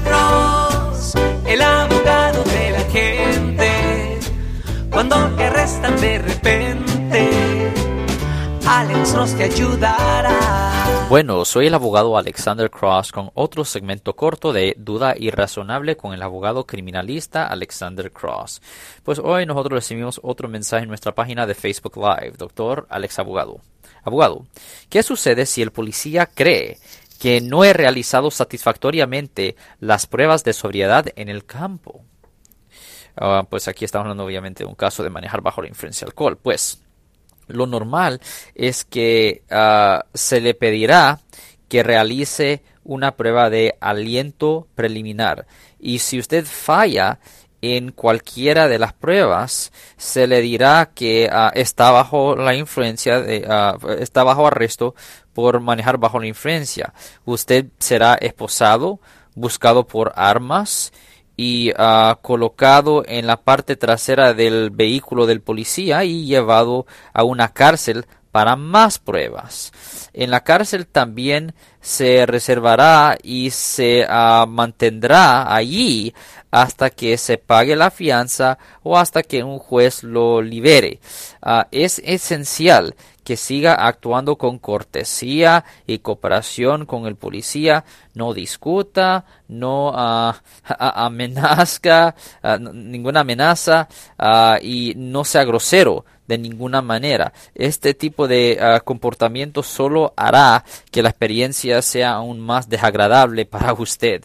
Cross, el abogado de la gente. Cuando te de repente, Alex Cross te ayudará. Bueno, soy el abogado Alexander Cross con otro segmento corto de Duda Irrazonable con el abogado criminalista Alexander Cross. Pues hoy nosotros recibimos otro mensaje en nuestra página de Facebook Live, doctor Alex Abogado. Abogado, ¿qué sucede si el policía cree que no he realizado satisfactoriamente las pruebas de sobriedad en el campo? Ah, pues aquí estamos hablando obviamente de un caso de manejar bajo la influencia de alcohol. Pues lo normal es que ah, se le pedirá que realice una prueba de aliento preliminar. Y si usted falla en cualquiera de las pruebas, se le dirá que ah, está bajo la influencia, ah, está bajo arresto por manejar bajo la influencia. Usted será esposado, buscado por armas y ah, colocado en la parte trasera del vehículo del policía y llevado a una cárcel para más pruebas. En la cárcel también se reservará y se mantendrá allí hasta que se pague la fianza o hasta que un juez lo libere. Ah, es esencial que siga actuando con cortesía y cooperación con el policía, no discuta, no uh, amenazca, ah, ninguna amenaza y no sea grosero de ninguna manera. Este tipo de comportamiento solo hará que la experiencia sea aún más desagradable para usted.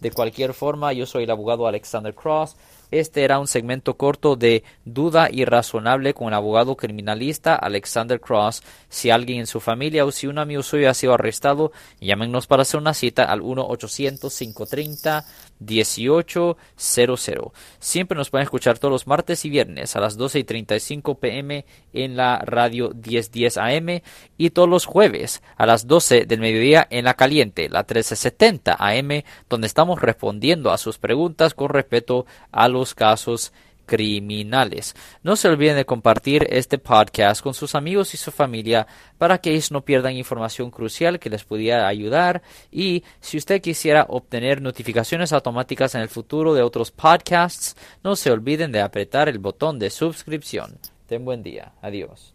De cualquier forma, yo soy el abogado Alexander Cross. Este era un segmento corto de duda irrazonable con el abogado criminalista Alexander Cross. Si alguien en su familia o si un amigo suyo ha sido arrestado, llámenos para hacer una cita al 1-800-530-1800. Siempre nos pueden escuchar todos los martes y viernes a las 12 y 35 pm en la radio 1010 AM y todos los jueves a las 12 del mediodía en la caliente, la 1370 AM, donde estamos respondiendo a sus preguntas con respeto a los casos criminales. No se olviden de compartir este podcast con sus amigos y su familia para que ellos no pierdan información crucial que les pudiera ayudar y si usted quisiera obtener notificaciones automáticas en el futuro de otros podcasts, no se olviden de apretar el botón de suscripción. Ten buen día. Adiós.